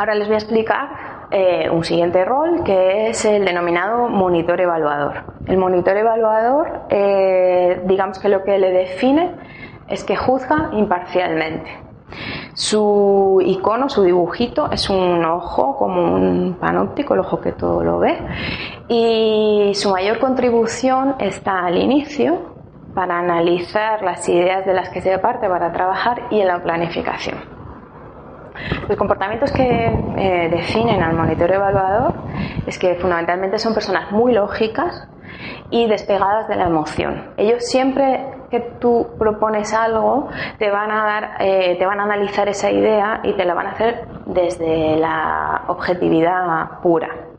Ahora les voy a explicar eh, un siguiente rol que es el denominado monitor evaluador. El monitor evaluador, eh, digamos que lo que le define es que juzga imparcialmente. Su icono, su dibujito, es un ojo como un panóptico, el ojo que todo lo ve. Y su mayor contribución está al inicio, para analizar las ideas de las que se parte para trabajar y en la planificación. Los comportamientos que eh, definen al monitor evaluador es que fundamentalmente son personas muy lógicas y despegadas de la emoción. Ellos siempre que tú propones algo te van a dar, eh, te van a analizar esa idea y te la van a hacer desde la objetividad pura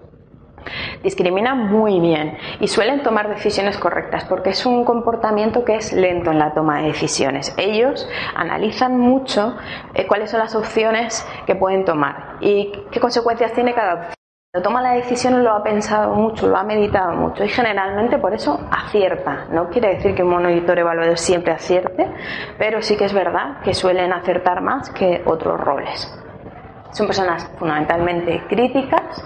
discriminan muy bien y suelen tomar decisiones correctas porque es un comportamiento que es lento en la toma de decisiones. Ellos analizan mucho eh, cuáles son las opciones que pueden tomar y qué consecuencias tiene cada opción. Cuando toma la decisión lo ha pensado mucho, lo ha meditado mucho y generalmente por eso acierta. No quiere decir que un monitor evaluador siempre acierte, pero sí que es verdad que suelen acertar más que otros roles. Son personas fundamentalmente críticas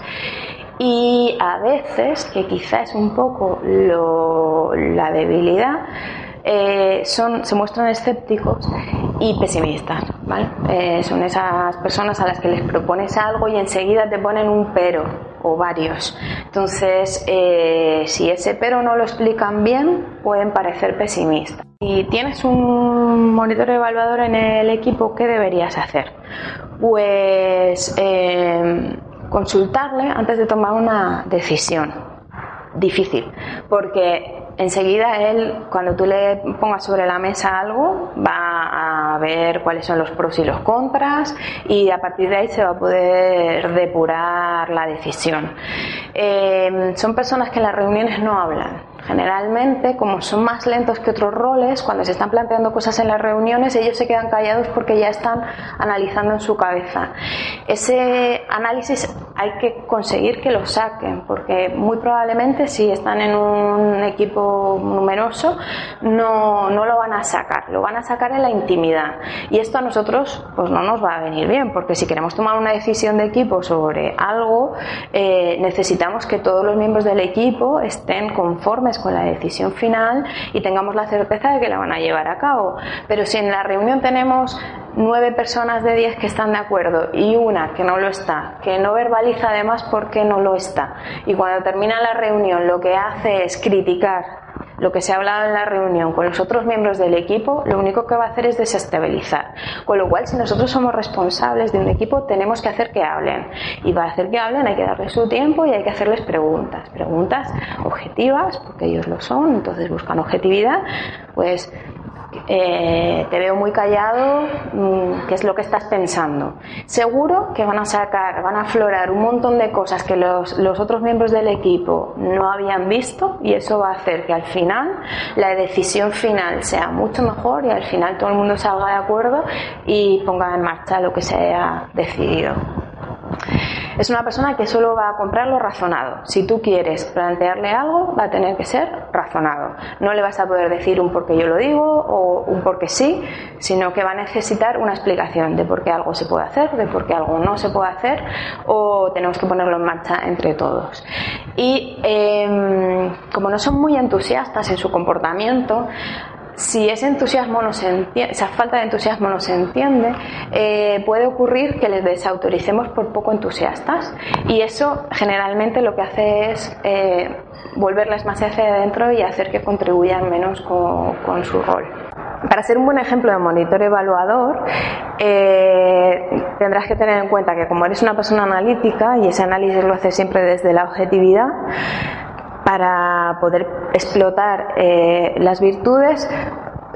y a veces, que quizás es un poco la debilidad, eh, son, se muestran escépticos y pesimistas. ¿vale? Eh, son esas personas a las que les propones algo y enseguida te ponen un pero o varios. Entonces, eh, si ese pero no lo explican bien, pueden parecer pesimistas. Si tienes un monitor evaluador en el equipo, ¿qué deberías hacer? Pues consultarle antes de tomar una decisión difícil, porque enseguida él, cuando tú le pongas sobre la mesa algo, va a ver cuáles son los pros y los contras y a partir de ahí se va a poder depurar la decisión. Eh, son personas que en las reuniones no hablan, Generalmente, como son más lentos que otros roles, cuando se están planteando cosas en las reuniones, ellos se quedan callados porque ya están analizando en su cabeza. Ese análisis hay que conseguir que lo saquen, porque muy probablemente si están en un equipo numeroso, no, no lo van a sacar, lo van a sacar en la intimidad. Y esto a nosotros pues no nos va a venir bien, porque si queremos tomar una decisión de equipo sobre algo, eh, necesitamos que todos los miembros del equipo estén conformes con la decisión final y tengamos la certeza de que la van a llevar a cabo. Pero si en la reunión tenemos nueve personas de diez que están de acuerdo y una que no lo está, que no verbaliza además por qué no lo está, y cuando termina la reunión lo que hace es criticar lo que se ha hablado en la reunión con los otros miembros del equipo, lo único que va a hacer es desestabilizar. Con lo cual, si nosotros somos responsables de un equipo, tenemos que hacer que hablen. Y para hacer que hablen hay que darles su tiempo y hay que hacerles preguntas. Preguntas objetivas, porque ellos lo son, entonces buscan objetividad. Pues eh, te veo muy callado, mm, ¿qué es lo que estás pensando? Seguro que van a sacar, van a aflorar un montón de cosas que los, los, otros miembros del equipo no habían visto y eso va a hacer que al final la decisión final sea mucho mejor y al final todo el mundo salga de acuerdo y ponga en marcha lo que se haya decidido. Es una persona que solo va a comprar lo razonado. Si tú quieres plantearle algo, va a tener que ser razonado. No le vas a poder decir un porque yo lo digo o un porque sí, sino que va a necesitar una explicación de por qué algo se puede hacer, de por qué algo no se puede hacer o tenemos que ponerlo en marcha entre todos. Y em, como no son muy entusiastas en su comportamiento, si ese entusiasmo no se entiende, esa falta de entusiasmo no se entiende, eh, puede ocurrir que les desautoricemos por poco entusiastas y eso generalmente lo que hace es eh, volverles más hacia adentro y hacer que contribuyan menos con, su rol. Para ser un buen ejemplo de monitor evaluador, eh, tendrás que tener en cuenta que como eres una persona analítica y ese análisis lo haces siempre desde la objetividad, para poder explotar eh, las virtudes,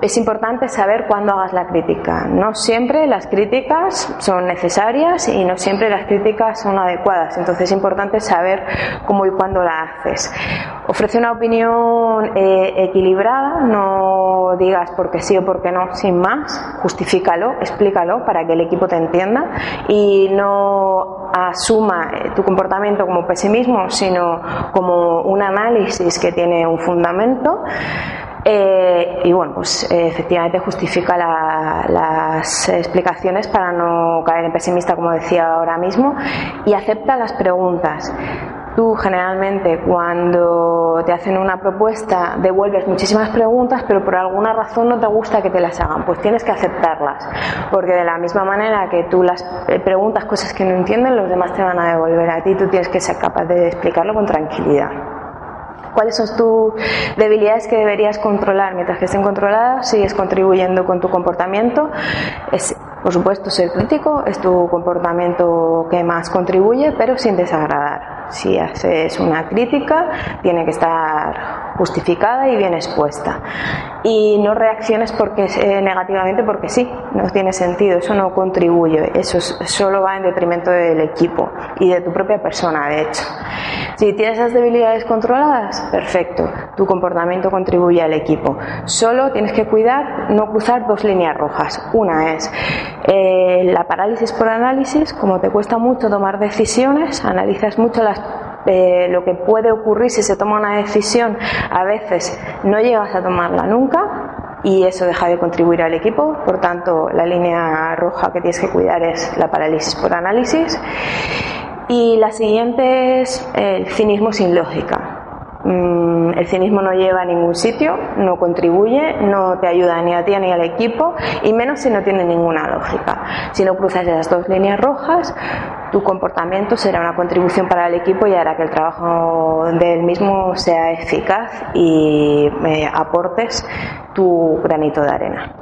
es importante saber cuándo hagas la crítica. No siempre las críticas son necesarias y no siempre las críticas son adecuadas. Entonces es importante saber cómo y cuándo la haces. Ofrece una opinión eh, equilibrada, digas porque sí o porque no, sin más. Justifícalo, explícalo para que el equipo te entienda y no asuma eh, tu comportamiento como pesimismo, sino como un análisis que tiene un fundamento Eh, y bueno, pues eh, efectivamente justifica las explicaciones para no caer en pesimista, como decía ahora mismo, y acepta las preguntas. Tú generalmente cuando te hacen una propuesta devuelves muchísimas preguntas, pero por alguna razón no te gusta que te las hagan, pues tienes que aceptarlas, porque de la misma manera que tú las eh, preguntas cosas que no entienden, los demás te van a devolver a ti, tú tienes que ser capaz de explicarlo con tranquilidad cuáles son tus debilidades que deberías controlar. Mientras que estén controladas, sigues contribuyendo con tu comportamiento. Es, por supuesto, ser crítico es tu comportamiento que más contribuye, pero sin desagradar. Si haces una crítica, tiene que estar justificada y bien expuesta. Y no reacciones porque, eh, negativamente porque sí, no tiene sentido, eso no contribuye, eso solo va en detrimento del equipo y de tu propia persona, de hecho. Si tienes esas debilidades controladas, perfecto, tu comportamiento contribuye al equipo. Solo tienes que cuidar no cruzar dos líneas rojas. Una es eh, la parálisis por análisis, como te cuesta mucho tomar decisiones, analizas mucho las lo que puede ocurrir si se toma una decisión, a veces no llegas a tomarla nunca y eso deja de contribuir al equipo. Por tanto, la línea roja que tienes que cuidar es la parálisis por análisis. Y la siguiente es el cinismo sin lógica. Mm, el cinismo no lleva a ningún sitio, no contribuye, no te ayuda ni a ti ni al equipo, y menos si no tiene ninguna lógica. Si no cruzas esas dos líneas rojas, tu comportamiento será una contribución para el equipo y hará que el trabajo del mismo sea eficaz y eh, aportes tu granito de arena.